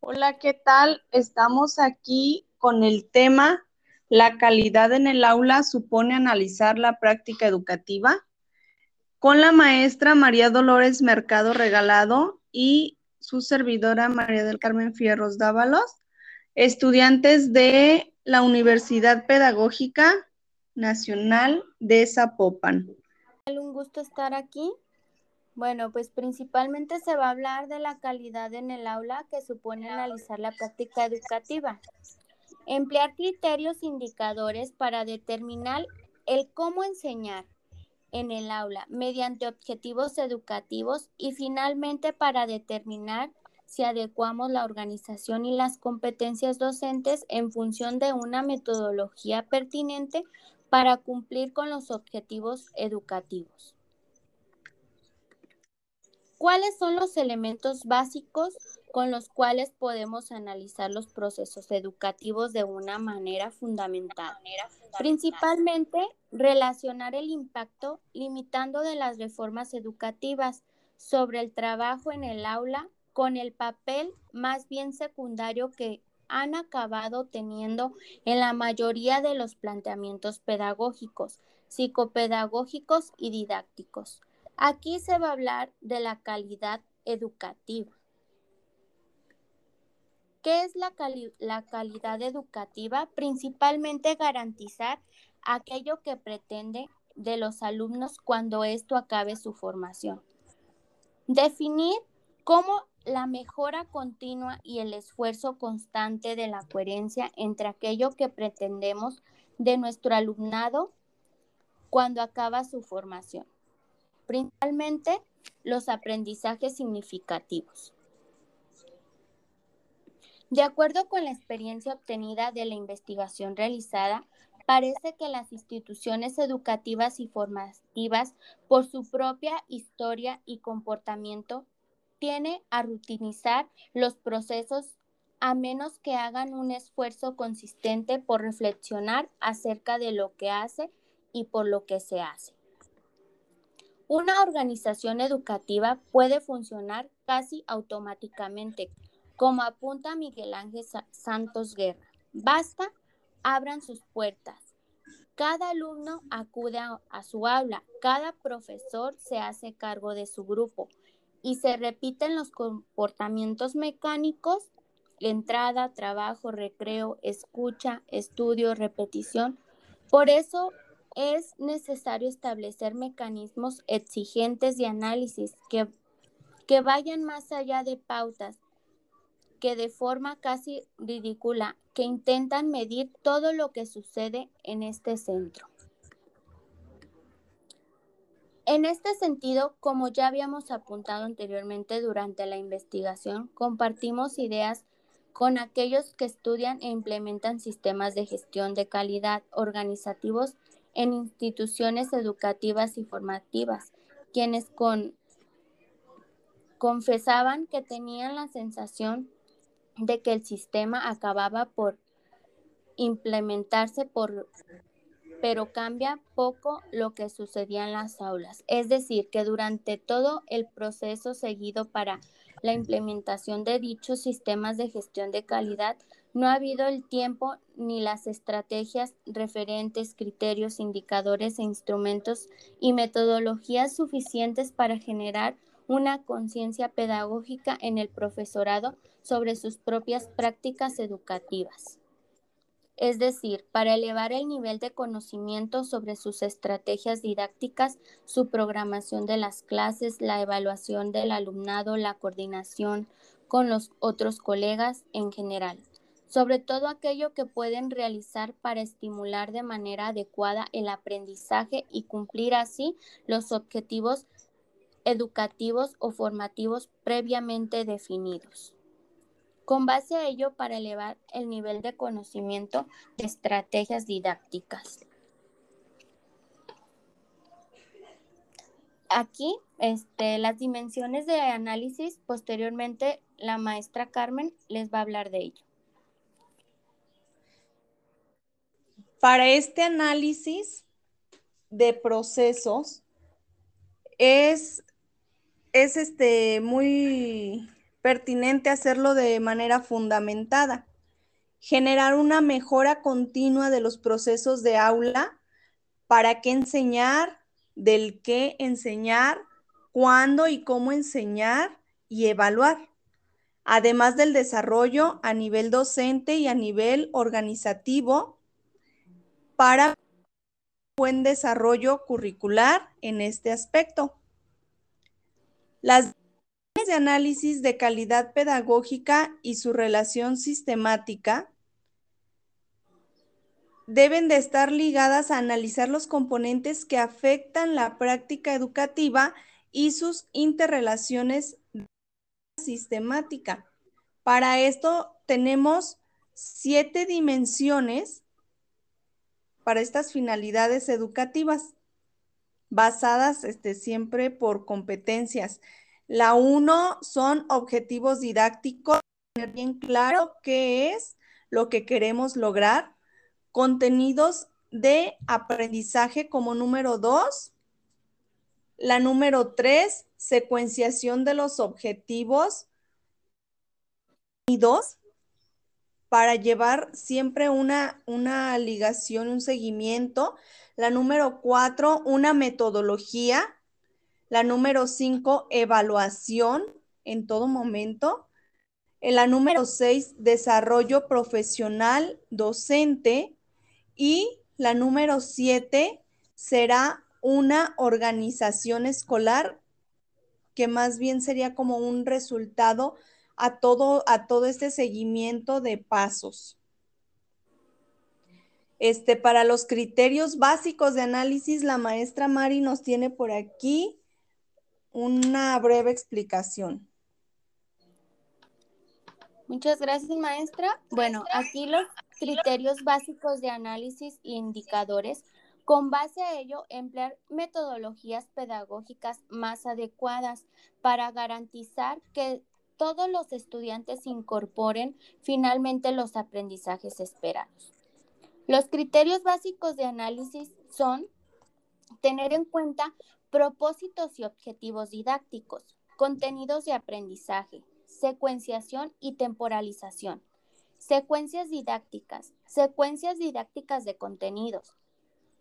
Hola, ¿qué tal? Estamos aquí con el tema La calidad en el aula supone analizar la práctica educativa con la maestra María Dolores Mercado Regalado y su servidora María del Carmen Fierros Dávalos, estudiantes de la Universidad Pedagógica Nacional de Zapopan. Un gusto estar aquí. Bueno, pues principalmente se va a hablar de la calidad en el aula que supone analizar la práctica educativa. Emplear criterios indicadores para determinar el cómo enseñar en el aula mediante objetivos educativos y finalmente para determinar si adecuamos la organización y las competencias docentes en función de una metodología pertinente para cumplir con los objetivos educativos. ¿Cuáles son los elementos básicos con los cuales podemos analizar los procesos educativos de una manera fundamental? Principalmente, relacionar el impacto limitando de las reformas educativas sobre el trabajo en el aula con el papel más bien secundario que han acabado teniendo en la mayoría de los planteamientos pedagógicos, psicopedagógicos y didácticos. Aquí se va a hablar de la calidad educativa. ¿Qué es la, la, calidad educativa? Principalmente garantizar aquello que pretende de los alumnos cuando esto acabe su formación. Definir cómo la mejora continua y el esfuerzo constante de la coherencia entre aquello que pretendemos de nuestro alumnado cuando acaba su formación principalmente los aprendizajes significativos. De acuerdo con la experiencia obtenida de la investigación realizada, parece que las instituciones educativas y formativas, por su propia historia y comportamiento, tienen a rutinizar los procesos a menos que hagan un esfuerzo consistente por reflexionar acerca de lo que hace y por lo que se hace. Una organización educativa puede funcionar casi automáticamente, como apunta Miguel Ángel Santos Guerra. Basta, abran sus puertas. Cada alumno acude a, su aula, cada profesor se hace cargo de su grupo y se repiten los comportamientos mecánicos, entrada, trabajo, recreo, escucha, estudio, repetición. Por eso es necesario establecer mecanismos exigentes de análisis que, que vayan más allá de pautas que de forma casi ridícula, que intentan medir todo lo que sucede en este centro. En este sentido, como ya habíamos apuntado anteriormente durante la investigación, compartimos ideas con aquellos que estudian e implementan sistemas de gestión de calidad organizativos en instituciones educativas y formativas, quienes con, confesaban que tenían la sensación de que el sistema acababa por implementarse por pero cambia poco lo que sucedía en las aulas. Es decir, que durante todo el proceso seguido para la implementación de dichos sistemas de gestión de calidad, no ha habido el tiempo ni las estrategias, referentes, criterios, indicadores e instrumentos y metodologías suficientes para generar una conciencia pedagógica en el profesorado sobre sus propias prácticas educativas. Es decir, para elevar el nivel de conocimiento sobre sus estrategias didácticas, su programación de las clases, la evaluación del alumnado, la coordinación con los otros colegas en general sobre todo aquello que pueden realizar para estimular de manera adecuada el aprendizaje y cumplir así los objetivos educativos o formativos previamente definidos. Con base a ello, para elevar el nivel de conocimiento de estrategias didácticas. Aquí, este, las dimensiones de análisis, posteriormente la maestra Carmen les va a hablar de ello. Para este análisis de procesos es, es este, muy, pertinente hacerlo de manera fundamentada. Generar una mejora continua de los procesos de aula, para qué enseñar, del qué enseñar, cuándo y cómo enseñar y evaluar, además del desarrollo a nivel docente y a nivel organizativo para buen desarrollo curricular en este aspecto. Las de análisis de calidad pedagógica y su relación sistemática deben de estar ligadas a analizar los componentes que afectan la práctica educativa y sus interrelaciones sistemática. Para esto tenemos siete dimensiones para estas finalidades educativas, basadas este, siempre por competencias. La uno son objetivos didácticos, tener bien claro qué es lo que queremos lograr. Contenidos de aprendizaje como número dos. La número tres, secuenciación de los objetivos. Y dos, para llevar siempre una, una ligación, un seguimiento. La número cuatro, una metodología la número cinco, evaluación en todo momento. En la número seis, desarrollo profesional docente. Y la número siete será una organización escolar que más bien sería como un resultado a todo, a todo este seguimiento de pasos. Este, para los criterios básicos de análisis, la maestra Mari nos tiene por aquí una breve explicación. Muchas gracias, maestra. Bueno, aquí los criterios básicos de análisis e indicadores. Con base a ello, emplear metodologías pedagógicas más adecuadas para garantizar que todos los estudiantes incorporen finalmente los aprendizajes esperados. Los criterios básicos de análisis son tener en cuenta propósitos y objetivos didácticos, contenidos de aprendizaje, secuenciación y temporalización, secuencias didácticas, secuencias didácticas de contenidos,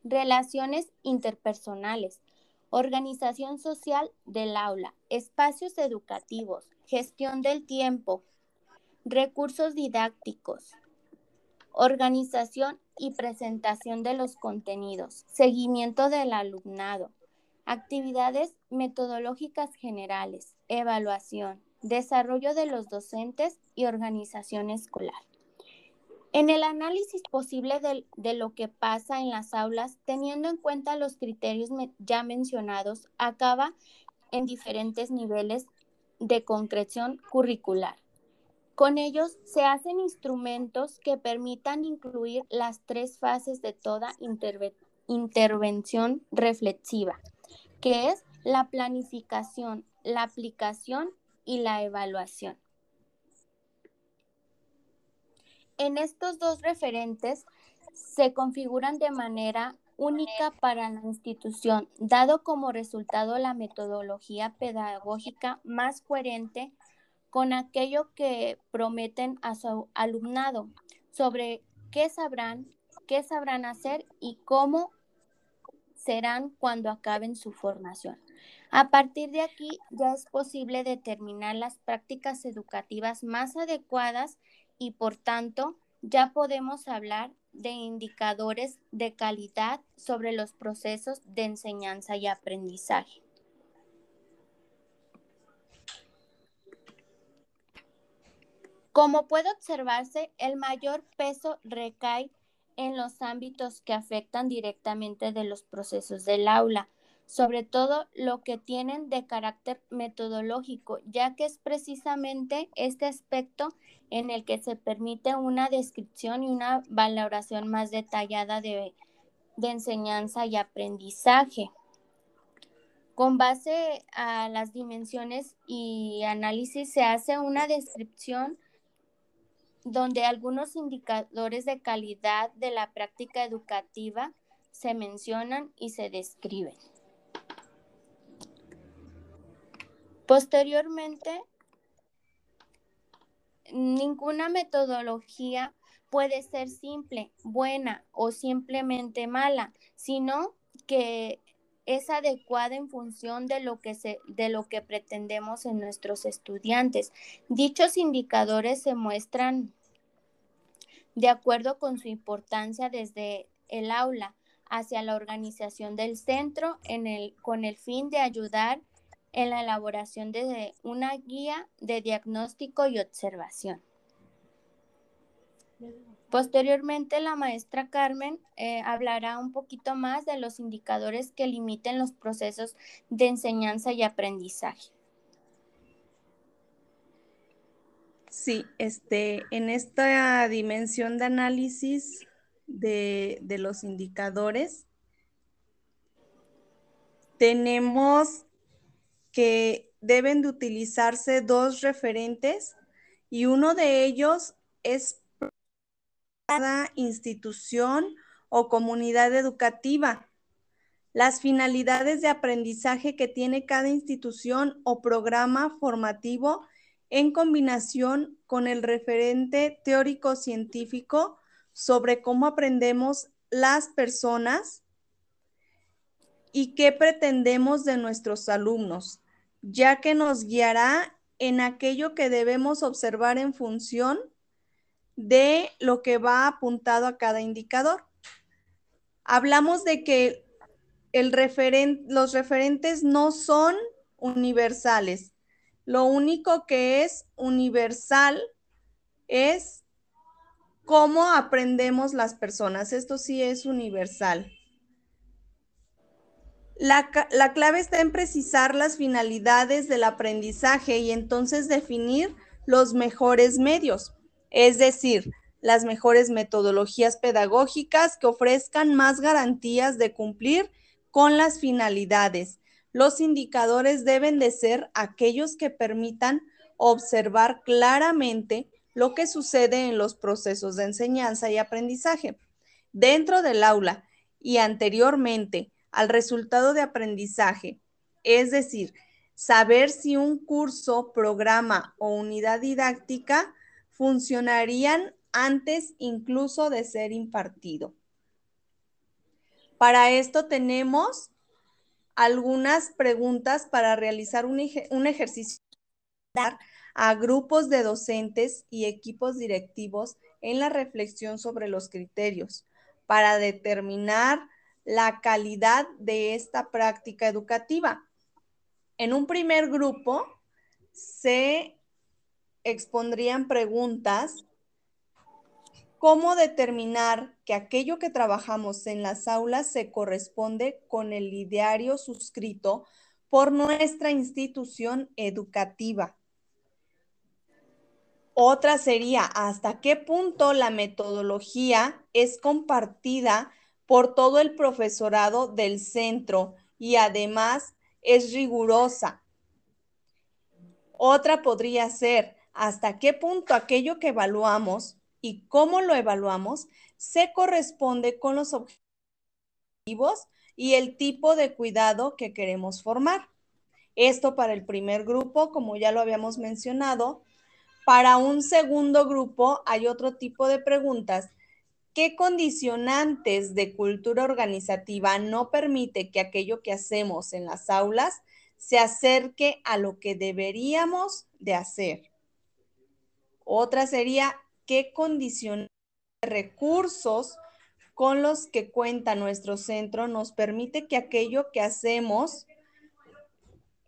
relaciones interpersonales, organización social del aula, espacios educativos, gestión del tiempo, recursos didácticos, organización y presentación de los contenidos, seguimiento del alumnado, Actividades metodológicas generales, evaluación, desarrollo de los docentes y organización escolar. En el análisis posible de, lo que pasa en las aulas, teniendo en cuenta los criterios ya mencionados, acaba en diferentes niveles de concreción curricular. Con ellos se hacen instrumentos que permitan incluir las tres fases de toda intervención reflexiva que es la planificación, la aplicación y la evaluación. En estos dos referentes se configuran de manera única para la institución, dado como resultado la metodología pedagógica más coherente con aquello que prometen a su alumnado sobre qué sabrán, qué sabrán hacer y cómo serán cuando acaben su formación. A partir de aquí ya es posible determinar las prácticas educativas más adecuadas y por tanto ya podemos hablar de indicadores de calidad sobre los procesos de enseñanza y aprendizaje. Como puede observarse, el mayor peso recae en los ámbitos que afectan directamente de los procesos del aula, sobre todo lo que tienen de carácter metodológico, ya que es precisamente este aspecto en el que se permite una descripción y una valoración más detallada de, de enseñanza y aprendizaje. Con base a las dimensiones y análisis se hace una descripción donde algunos indicadores de calidad de la práctica educativa se mencionan y se describen. Posteriormente, ninguna metodología puede ser simple, buena o simplemente mala, sino que es adecuada en función de lo que se, de lo que pretendemos en nuestros estudiantes. Dichos indicadores se muestran de acuerdo con su importancia desde el aula hacia la organización del centro en el, con el fin de ayudar en la elaboración de una guía de diagnóstico y observación. Posteriormente, la maestra Carmen eh, hablará un poquito más de los indicadores que limiten los procesos de enseñanza y aprendizaje. Sí, este, en esta dimensión de análisis de, de los indicadores, tenemos que deben de utilizarse dos referentes y uno de ellos es cada institución o comunidad educativa, las finalidades de aprendizaje que tiene cada institución o programa formativo en combinación con el referente teórico científico sobre cómo aprendemos las personas y qué pretendemos de nuestros alumnos, ya que nos guiará en aquello que debemos observar en función de lo que va apuntado a cada indicador. Hablamos de que los referentes no son universales. Lo único que es universal es cómo aprendemos las personas. Esto sí es universal. La, la, clave está en precisar las finalidades del aprendizaje y entonces definir los mejores medios es decir, las mejores metodologías pedagógicas que ofrezcan más garantías de cumplir con las finalidades. Los indicadores deben de ser aquellos que permitan observar claramente lo que sucede en los procesos de enseñanza y aprendizaje dentro del aula y anteriormente al resultado de aprendizaje, es decir, saber si un curso, programa o unidad didáctica funcionarían antes incluso de ser impartido. Para esto tenemos algunas preguntas para realizar un, ejercicio a grupos de docentes y equipos directivos en la reflexión sobre los criterios para determinar la calidad de esta práctica educativa. En un primer grupo se expondrían preguntas ¿Cómo determinar que aquello que trabajamos en las aulas se corresponde con el ideario suscrito por nuestra institución educativa? Otra sería, ¿hasta qué punto la metodología es compartida por todo el profesorado del centro y además es rigurosa? Otra podría ser, hasta qué punto aquello que evaluamos y cómo lo evaluamos se corresponde con los objetivos y el tipo de cuidado que queremos formar. Esto para el primer grupo, como ya lo habíamos mencionado. Para un segundo grupo hay otro tipo de preguntas. ¿Qué condicionantes de cultura organizativa no permite que aquello que hacemos en las aulas se acerque a lo que deberíamos de hacer? Otra sería qué condiciones de recursos con los que cuenta nuestro centro nos permite que aquello que hacemos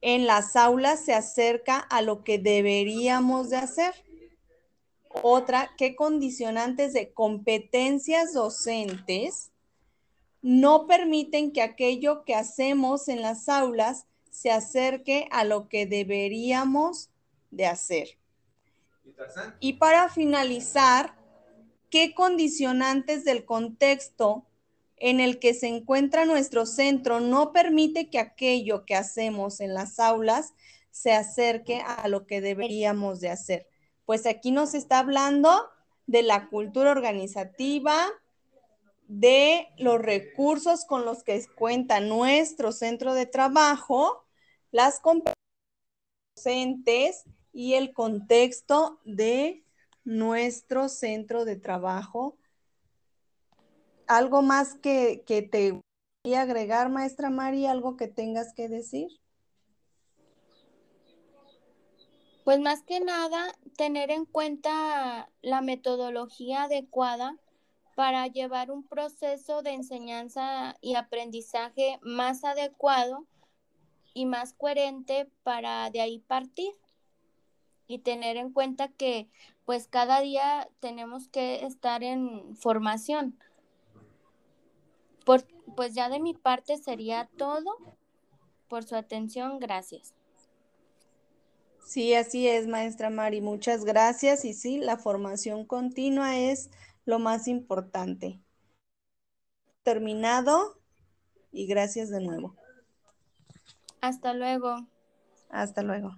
en las aulas se acerca a lo que deberíamos de hacer. Otra, qué condicionantes de competencias docentes no permiten que aquello que hacemos en las aulas se acerque a lo que deberíamos de hacer. Y para finalizar, ¿qué condicionantes del contexto en el que se encuentra nuestro centro no permite que aquello que hacemos en las aulas se acerque a lo que deberíamos de hacer? Pues aquí nos está hablando de la cultura organizativa, de los recursos con los que cuenta nuestro centro de trabajo, las competencias docentes y el contexto de nuestro centro de trabajo. ¿Algo más que, que te gustaría agregar, maestra Mari? ¿Algo que tengas que decir? Pues más que nada, tener en cuenta la metodología adecuada para llevar un proceso de enseñanza y aprendizaje más adecuado y más coherente para de ahí partir y tener en cuenta que pues cada día tenemos que estar en formación. Por, pues ya de mi parte sería todo. Por su atención, gracias. Sí, así es, maestra Mari. Muchas gracias. Y sí, la formación continua es lo más importante. Terminado y gracias de nuevo. Hasta luego. Hasta luego.